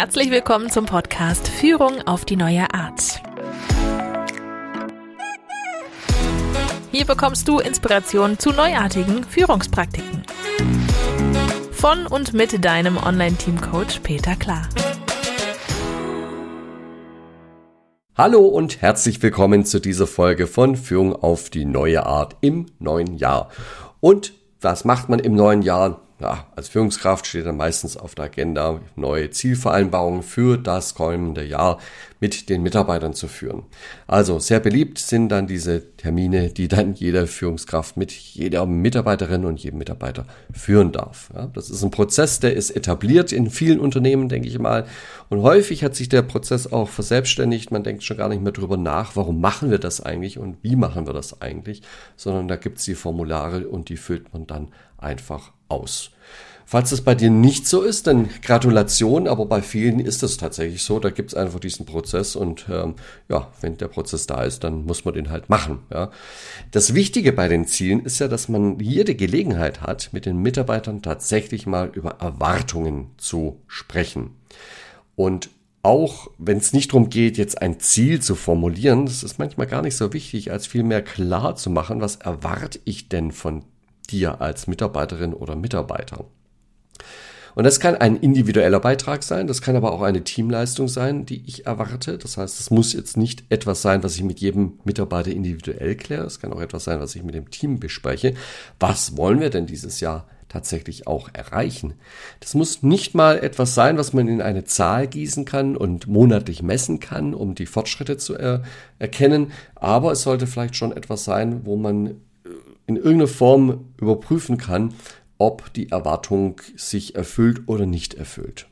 Herzlich willkommen zum Podcast Führung auf die neue Art. Hier bekommst du Inspiration zu neuartigen Führungspraktiken. Von und mit deinem Online-Team-Coach Peter Klar. Hallo und herzlich willkommen zu dieser Folge von Führung auf die neue Art im neuen Jahr. Und was macht man im neuen Jahr? Ja, als Führungskraft steht dann meistens auf der Agenda, neue Zielvereinbarungen für das kommende Jahr mit den Mitarbeitern zu führen. Also sehr beliebt sind dann diese Termine, die dann jede Führungskraft mit jeder Mitarbeiterin und jedem Mitarbeiter führen darf. Ja, das ist ein Prozess, der ist etabliert in vielen Unternehmen, denke ich mal. Und häufig hat sich der Prozess auch verselbstständigt. Man denkt schon gar nicht mehr drüber nach, warum machen wir das eigentlich und wie machen wir das eigentlich, sondern da gibt es die Formulare und die füllt man dann einfach aus. Falls es bei dir nicht so ist, dann Gratulation, aber bei vielen ist es tatsächlich so. Da gibt es einfach diesen Prozess und ähm, ja, wenn der Prozess da ist, dann muss man den halt machen. Ja. Das Wichtige bei den Zielen ist ja, dass man hier die Gelegenheit hat, mit den Mitarbeitern tatsächlich mal über Erwartungen zu sprechen. Und auch wenn es nicht darum geht, jetzt ein Ziel zu formulieren, das ist manchmal gar nicht so wichtig, als vielmehr klar zu machen, was erwarte ich denn von dir als Mitarbeiterin oder Mitarbeiter. Und das kann ein individueller Beitrag sein, das kann aber auch eine Teamleistung sein, die ich erwarte. Das heißt, es muss jetzt nicht etwas sein, was ich mit jedem Mitarbeiter individuell kläre. Es kann auch etwas sein, was ich mit dem Team bespreche. Was wollen wir denn dieses Jahr tatsächlich auch erreichen? Das muss nicht mal etwas sein, was man in eine Zahl gießen kann und monatlich messen kann, um die Fortschritte zu er erkennen. Aber es sollte vielleicht schon etwas sein, wo man in irgendeiner Form überprüfen kann, ob die Erwartung sich erfüllt oder nicht erfüllt.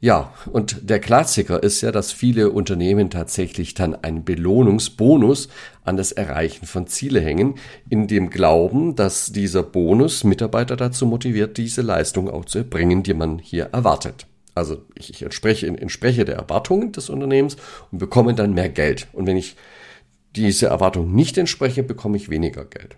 Ja, und der Klassiker ist ja, dass viele Unternehmen tatsächlich dann einen Belohnungsbonus an das Erreichen von Ziele hängen, in dem Glauben, dass dieser Bonus Mitarbeiter dazu motiviert, diese Leistung auch zu erbringen, die man hier erwartet. Also ich, ich entspreche, entspreche der Erwartungen des Unternehmens und bekomme dann mehr Geld. Und wenn ich diese Erwartung nicht entspreche, bekomme ich weniger Geld.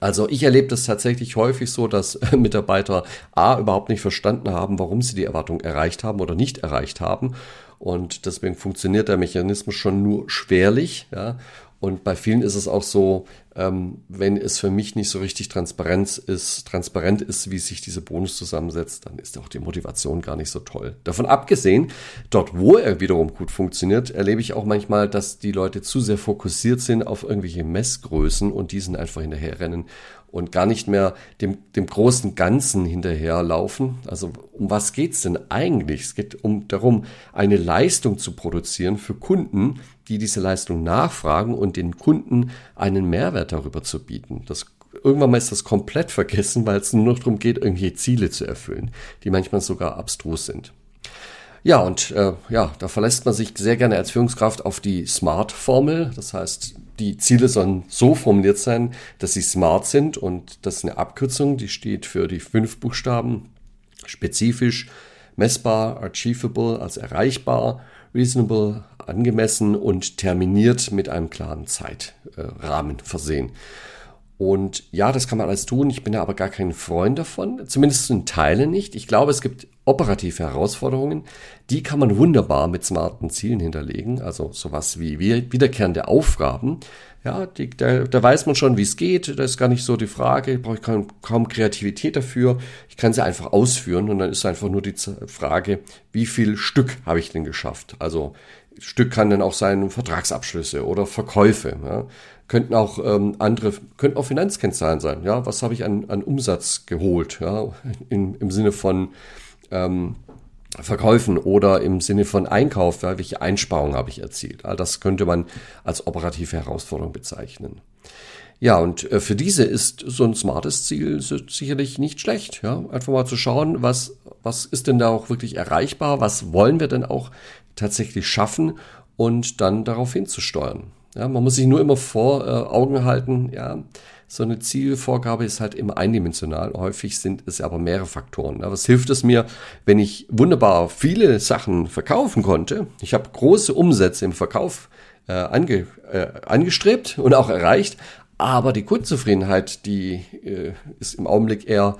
Also ich erlebe das tatsächlich häufig so, dass Mitarbeiter A überhaupt nicht verstanden haben, warum sie die Erwartung erreicht haben oder nicht erreicht haben. Und deswegen funktioniert der Mechanismus schon nur schwerlich. Ja. Und bei vielen ist es auch so, ähm, wenn es für mich nicht so richtig transparent ist, transparent ist, wie sich dieser Bonus zusammensetzt, dann ist auch die Motivation gar nicht so toll. Davon abgesehen, dort, wo er wiederum gut funktioniert, erlebe ich auch manchmal, dass die Leute zu sehr fokussiert sind auf irgendwelche Messgrößen und diesen einfach hinterherrennen und gar nicht mehr dem, dem großen Ganzen hinterherlaufen. Also um was geht's denn eigentlich? Es geht um darum, eine Leistung zu produzieren für Kunden, die diese Leistung nachfragen und den Kunden einen Mehrwert darüber zu bieten. Das irgendwann mal ist das komplett vergessen, weil es nur noch darum geht, irgendwelche Ziele zu erfüllen, die manchmal sogar abstrus sind. Ja, und äh, ja, da verlässt man sich sehr gerne als Führungskraft auf die SMART-Formel. Das heißt, die Ziele sollen so formuliert sein, dass sie smart sind und das ist eine Abkürzung, die steht für die fünf Buchstaben spezifisch, messbar, achievable, also erreichbar, reasonable, angemessen und terminiert mit einem klaren Zeitrahmen versehen. Und ja, das kann man alles tun. Ich bin ja aber gar kein Freund davon. Zumindest in Teilen nicht. Ich glaube, es gibt operative Herausforderungen. Die kann man wunderbar mit smarten Zielen hinterlegen. Also sowas wie wiederkehrende Aufgaben. Ja, die, da, da weiß man schon, wie es geht. Da ist gar nicht so die Frage. Ich brauche kaum, kaum Kreativität dafür. Ich kann sie einfach ausführen. Und dann ist einfach nur die Frage, wie viel Stück habe ich denn geschafft? Also Stück kann dann auch sein Vertragsabschlüsse oder Verkäufe. Ja. Könnten auch ähm, andere, könnten auch Finanzkennzahlen sein. Ja, was habe ich an, an Umsatz geholt? Ja, in, im Sinne von ähm, Verkäufen oder im Sinne von Einkauf, ja, welche Einsparungen habe ich erzielt? All das könnte man als operative Herausforderung bezeichnen. Ja, und äh, für diese ist so ein smartes Ziel sicherlich nicht schlecht. Ja, einfach mal zu schauen, was, was ist denn da auch wirklich erreichbar? Was wollen wir denn auch tatsächlich schaffen und dann darauf hinzusteuern? Ja, man muss sich nur immer vor äh, Augen halten, ja, so eine Zielvorgabe ist halt immer eindimensional. Häufig sind es aber mehrere Faktoren. Ja, was hilft es mir, wenn ich wunderbar viele Sachen verkaufen konnte? Ich habe große Umsätze im Verkauf äh, ange, äh, angestrebt und auch erreicht, aber die Kundenzufriedenheit, die äh, ist im Augenblick eher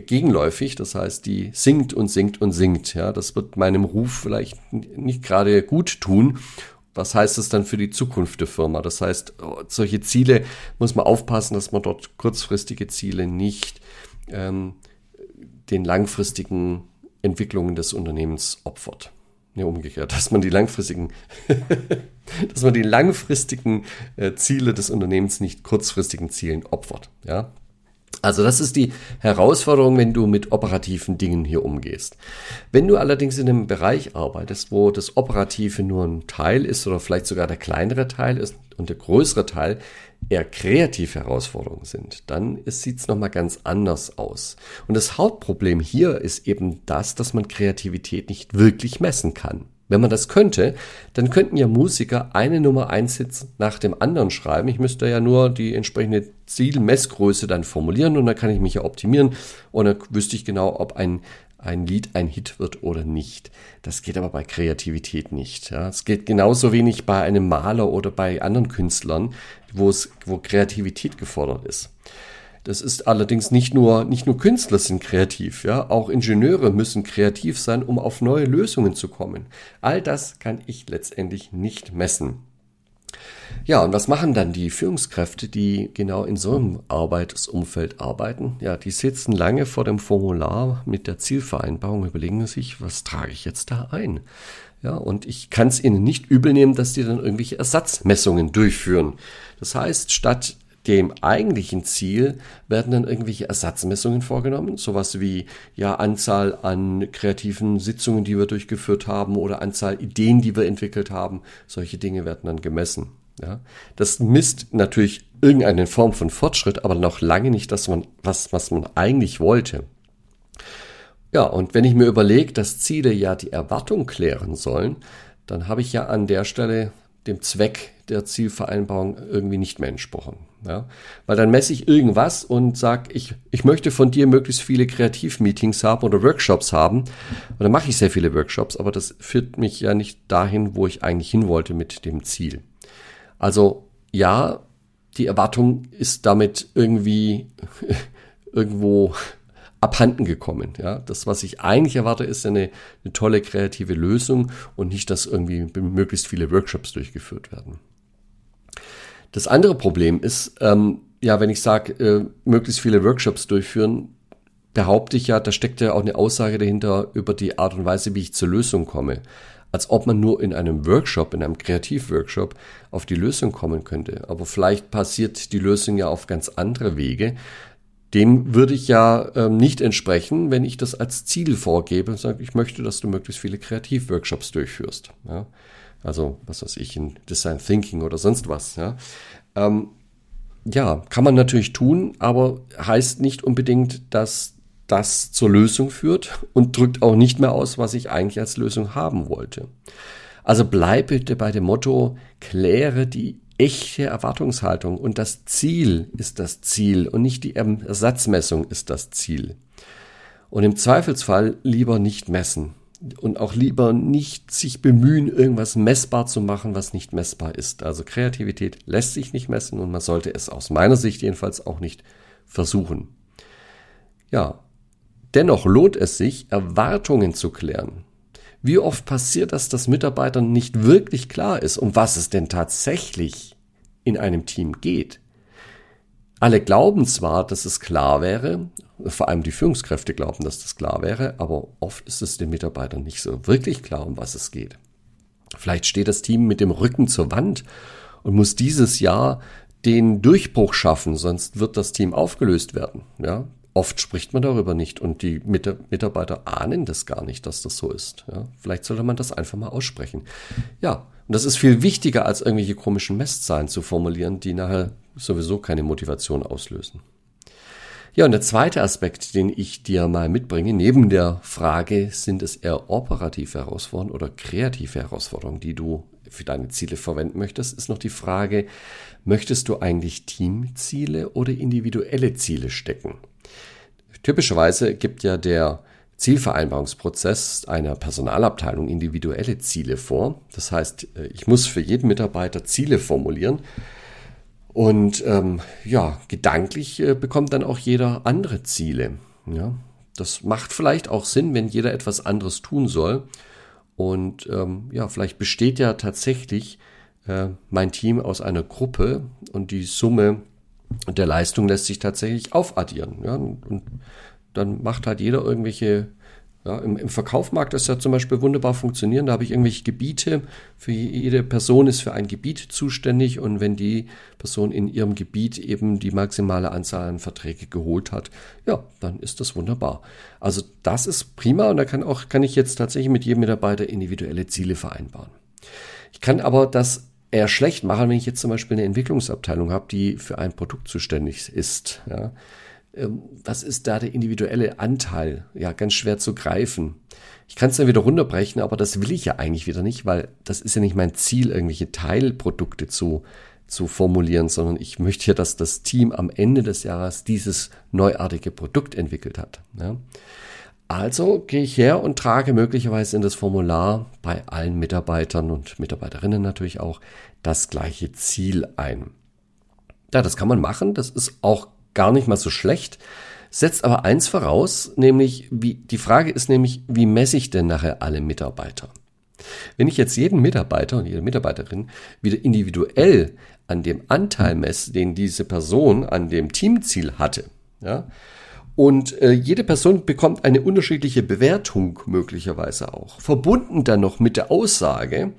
gegenläufig. Das heißt, die sinkt und sinkt und sinkt. Ja, das wird meinem Ruf vielleicht nicht gerade gut tun. Was heißt das dann für die Zukunft der Firma? Das heißt, solche Ziele muss man aufpassen, dass man dort kurzfristige Ziele nicht ähm, den langfristigen Entwicklungen des Unternehmens opfert. Ja, umgekehrt, dass man die langfristigen, dass man die langfristigen äh, Ziele des Unternehmens nicht kurzfristigen Zielen opfert. Ja, also das ist die Herausforderung, wenn du mit operativen Dingen hier umgehst. Wenn du allerdings in einem Bereich arbeitest, wo das Operative nur ein Teil ist oder vielleicht sogar der kleinere Teil ist und der größere Teil eher kreative Herausforderungen sind, dann sieht es nochmal ganz anders aus. Und das Hauptproblem hier ist eben das, dass man Kreativität nicht wirklich messen kann. Wenn man das könnte, dann könnten ja Musiker eine Nummer eins Hits nach dem anderen schreiben. Ich müsste ja nur die entsprechende Zielmessgröße dann formulieren und dann kann ich mich ja optimieren und dann wüsste ich genau, ob ein, ein Lied ein Hit wird oder nicht. Das geht aber bei Kreativität nicht. Ja. Es geht genauso wenig bei einem Maler oder bei anderen Künstlern, wo Kreativität gefordert ist. Das ist allerdings nicht nur, nicht nur Künstler sind kreativ, ja, auch Ingenieure müssen kreativ sein, um auf neue Lösungen zu kommen. All das kann ich letztendlich nicht messen. Ja, und was machen dann die Führungskräfte, die genau in so einem Arbeitsumfeld arbeiten? Ja, die sitzen lange vor dem Formular mit der Zielvereinbarung, überlegen sich, was trage ich jetzt da ein? Ja, und ich kann es ihnen nicht übel nehmen, dass die dann irgendwelche Ersatzmessungen durchführen. Das heißt, statt dem eigentlichen Ziel werden dann irgendwelche Ersatzmessungen vorgenommen, sowas wie ja Anzahl an kreativen Sitzungen, die wir durchgeführt haben oder Anzahl Ideen, die wir entwickelt haben. Solche Dinge werden dann gemessen. Ja, das misst natürlich irgendeine Form von Fortschritt, aber noch lange nicht das, was, was man eigentlich wollte. Ja, und wenn ich mir überlege, dass Ziele ja die Erwartung klären sollen, dann habe ich ja an der Stelle dem Zweck der Zielvereinbarung irgendwie nicht mehr entsprochen. Ja? Weil dann messe ich irgendwas und sage, ich, ich möchte von dir möglichst viele Kreativmeetings haben oder Workshops haben. Und dann mache ich sehr viele Workshops, aber das führt mich ja nicht dahin, wo ich eigentlich hin wollte mit dem Ziel. Also ja, die Erwartung ist damit irgendwie irgendwo abhanden gekommen. Ja, das, was ich eigentlich erwarte, ist eine, eine tolle kreative Lösung und nicht, dass irgendwie möglichst viele Workshops durchgeführt werden. Das andere Problem ist, ähm, ja, wenn ich sage, äh, möglichst viele Workshops durchführen, behaupte ich ja, da steckt ja auch eine Aussage dahinter über die Art und Weise, wie ich zur Lösung komme. Als ob man nur in einem Workshop, in einem Kreativworkshop auf die Lösung kommen könnte. Aber vielleicht passiert die Lösung ja auf ganz andere Wege. Dem würde ich ja äh, nicht entsprechen, wenn ich das als Ziel vorgebe und sage, ich möchte, dass du möglichst viele Kreativworkshops durchführst. Ja? Also, was weiß ich, in Design Thinking oder sonst was. Ja, ähm, ja kann man natürlich tun, aber heißt nicht unbedingt, dass das zur Lösung führt und drückt auch nicht mehr aus, was ich eigentlich als Lösung haben wollte. Also bleib bitte bei dem Motto, kläre die echte Erwartungshaltung und das Ziel ist das Ziel und nicht die Ersatzmessung ist das Ziel. Und im Zweifelsfall lieber nicht messen und auch lieber nicht sich bemühen, irgendwas messbar zu machen, was nicht messbar ist. Also Kreativität lässt sich nicht messen und man sollte es aus meiner Sicht jedenfalls auch nicht versuchen. Ja, dennoch lohnt es sich, Erwartungen zu klären. Wie oft passiert das, dass Mitarbeitern nicht wirklich klar ist, um was es denn tatsächlich in einem Team geht? Alle glauben zwar, dass es klar wäre, vor allem die Führungskräfte glauben, dass das klar wäre, aber oft ist es den Mitarbeitern nicht so wirklich klar, um was es geht. Vielleicht steht das Team mit dem Rücken zur Wand und muss dieses Jahr den Durchbruch schaffen, sonst wird das Team aufgelöst werden. Ja, oft spricht man darüber nicht und die Mitarbeiter ahnen das gar nicht, dass das so ist. Ja, vielleicht sollte man das einfach mal aussprechen. Ja, und das ist viel wichtiger, als irgendwelche komischen Messzahlen zu formulieren, die nachher sowieso keine Motivation auslösen. Ja, und der zweite Aspekt, den ich dir mal mitbringe, neben der Frage, sind es eher operative Herausforderungen oder kreative Herausforderungen, die du für deine Ziele verwenden möchtest, ist noch die Frage, möchtest du eigentlich Teamziele oder individuelle Ziele stecken? Typischerweise gibt ja der Zielvereinbarungsprozess einer Personalabteilung individuelle Ziele vor. Das heißt, ich muss für jeden Mitarbeiter Ziele formulieren und ähm, ja, gedanklich äh, bekommt dann auch jeder andere Ziele. Ja, das macht vielleicht auch Sinn, wenn jeder etwas anderes tun soll. Und ähm, ja, vielleicht besteht ja tatsächlich äh, mein Team aus einer Gruppe und die Summe der Leistung lässt sich tatsächlich aufaddieren. Ja? Und dann macht halt jeder irgendwelche ja, im, Im Verkauf mag das ja zum Beispiel wunderbar funktionieren. Da habe ich irgendwelche Gebiete. Für jede Person ist für ein Gebiet zuständig. Und wenn die Person in ihrem Gebiet eben die maximale Anzahl an Verträge geholt hat, ja, dann ist das wunderbar. Also das ist prima. Und da kann auch, kann ich jetzt tatsächlich mit jedem Mitarbeiter individuelle Ziele vereinbaren. Ich kann aber das eher schlecht machen, wenn ich jetzt zum Beispiel eine Entwicklungsabteilung habe, die für ein Produkt zuständig ist. Ja was ist da der individuelle Anteil? Ja, ganz schwer zu greifen. Ich kann es dann wieder runterbrechen, aber das will ich ja eigentlich wieder nicht, weil das ist ja nicht mein Ziel, irgendwelche Teilprodukte zu, zu formulieren, sondern ich möchte ja, dass das Team am Ende des Jahres dieses neuartige Produkt entwickelt hat. Ja. Also gehe ich her und trage möglicherweise in das Formular bei allen Mitarbeitern und Mitarbeiterinnen natürlich auch das gleiche Ziel ein. Ja, das kann man machen. Das ist auch gar nicht mal so schlecht, setzt aber eins voraus, nämlich wie, die Frage ist nämlich, wie messe ich denn nachher alle Mitarbeiter? Wenn ich jetzt jeden Mitarbeiter und jede Mitarbeiterin wieder individuell an dem Anteil messe, den diese Person an dem Teamziel hatte, ja, und äh, jede Person bekommt eine unterschiedliche Bewertung möglicherweise auch. Verbunden dann noch mit der Aussage,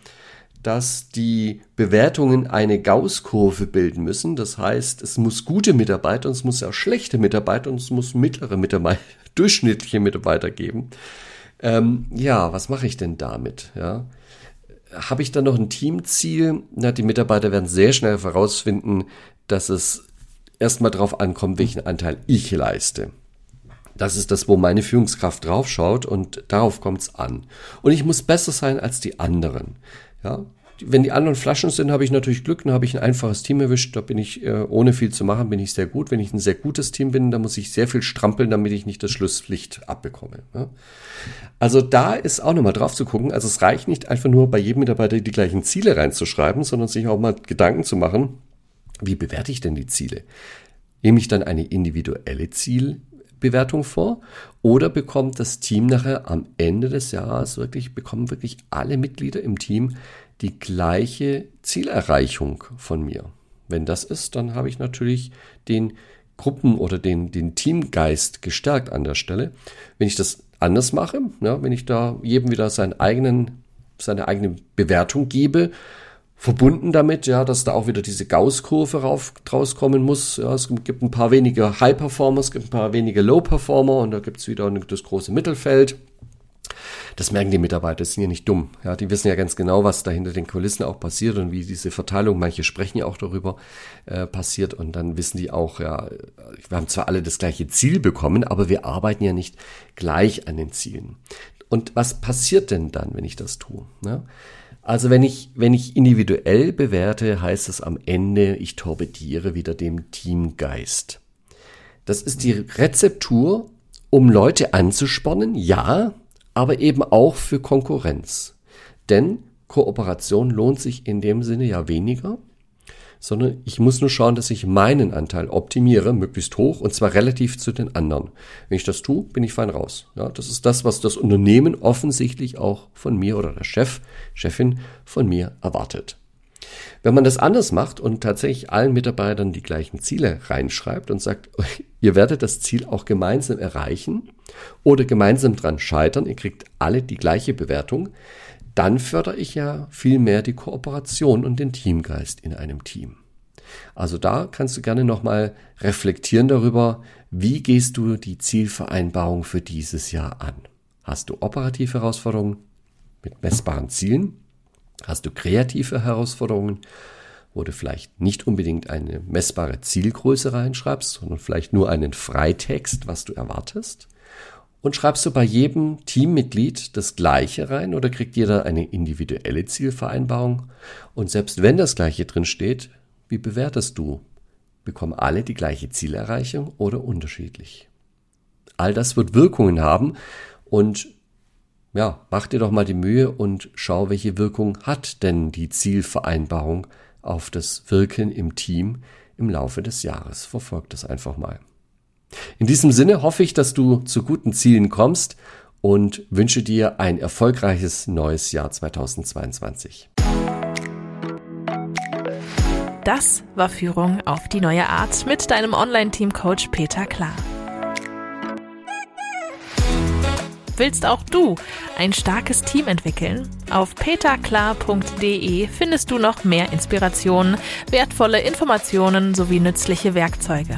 dass die Bewertungen eine Gauss-Kurve bilden müssen. Das heißt, es muss gute Mitarbeiter und es muss auch schlechte Mitarbeiter und es muss mittlere Mitarbeiter, durchschnittliche Mitarbeiter geben. Ähm, ja, was mache ich denn damit? Ja, habe ich dann noch ein Teamziel? Na, die Mitarbeiter werden sehr schnell herausfinden, dass es erstmal darauf ankommt, welchen Anteil ich leiste. Das ist das, wo meine Führungskraft draufschaut und darauf kommt es an. Und ich muss besser sein als die anderen. Ja, wenn die anderen Flaschen sind, habe ich natürlich Glück, dann habe ich ein einfaches Team erwischt, da bin ich äh, ohne viel zu machen, bin ich sehr gut. Wenn ich ein sehr gutes Team bin, dann muss ich sehr viel strampeln, damit ich nicht das Schlusslicht abbekomme. Ja. Also da ist auch nochmal drauf zu gucken. Also es reicht nicht einfach nur bei jedem Mitarbeiter die gleichen Ziele reinzuschreiben, sondern sich auch mal Gedanken zu machen, wie bewerte ich denn die Ziele? Nehme ich dann eine individuelle Ziel, Bewertung vor oder bekommt das Team nachher am Ende des Jahres wirklich, bekommen wirklich alle Mitglieder im Team die gleiche Zielerreichung von mir? Wenn das ist, dann habe ich natürlich den Gruppen- oder den, den Teamgeist gestärkt an der Stelle. Wenn ich das anders mache, ja, wenn ich da jedem wieder seinen eigenen, seine eigene Bewertung gebe, verbunden damit, ja, dass da auch wieder diese Gauss-Kurve rauskommen muss. Ja, es gibt ein paar wenige High-Performer, es gibt ein paar wenige Low-Performer und da gibt es wieder das große Mittelfeld. Das merken die Mitarbeiter, das sind ja nicht dumm. Ja, die wissen ja ganz genau, was da hinter den Kulissen auch passiert und wie diese Verteilung, manche sprechen ja auch darüber, äh, passiert und dann wissen die auch, ja, wir haben zwar alle das gleiche Ziel bekommen, aber wir arbeiten ja nicht gleich an den Zielen. Und was passiert denn dann, wenn ich das tue? Ja? Also wenn ich, wenn ich individuell bewerte, heißt es am Ende, ich torpediere wieder dem Teamgeist. Das ist die Rezeptur, um Leute anzuspornen, ja, aber eben auch für Konkurrenz. Denn Kooperation lohnt sich in dem Sinne ja weniger, sondern ich muss nur schauen, dass ich meinen Anteil optimiere, möglichst hoch, und zwar relativ zu den anderen. Wenn ich das tue, bin ich fein raus. Ja, das ist das, was das Unternehmen offensichtlich auch von mir oder der Chef, Chefin von mir erwartet. Wenn man das anders macht und tatsächlich allen Mitarbeitern die gleichen Ziele reinschreibt und sagt, ihr werdet das Ziel auch gemeinsam erreichen oder gemeinsam dran scheitern, ihr kriegt alle die gleiche Bewertung, dann fördere ich ja viel mehr die Kooperation und den Teamgeist in einem Team. Also da kannst du gerne nochmal reflektieren darüber, wie gehst du die Zielvereinbarung für dieses Jahr an? Hast du operative Herausforderungen mit messbaren Zielen? Hast du kreative Herausforderungen, wo du vielleicht nicht unbedingt eine messbare Zielgröße reinschreibst, sondern vielleicht nur einen Freitext, was du erwartest? Und schreibst du bei jedem Teammitglied das Gleiche rein oder kriegt jeder eine individuelle Zielvereinbarung? Und selbst wenn das Gleiche drin steht, wie bewertest du? Bekommen alle die gleiche Zielerreichung oder unterschiedlich? All das wird Wirkungen haben und ja, mach dir doch mal die Mühe und schau, welche Wirkung hat denn die Zielvereinbarung auf das Wirken im Team im Laufe des Jahres. Verfolgt das einfach mal. In diesem Sinne hoffe ich, dass du zu guten Zielen kommst und wünsche dir ein erfolgreiches neues Jahr 2022. Das war Führung auf die neue Art mit deinem Online-Team-Coach Peter Klar. Willst auch du ein starkes Team entwickeln? Auf peterklar.de findest du noch mehr Inspirationen, wertvolle Informationen sowie nützliche Werkzeuge.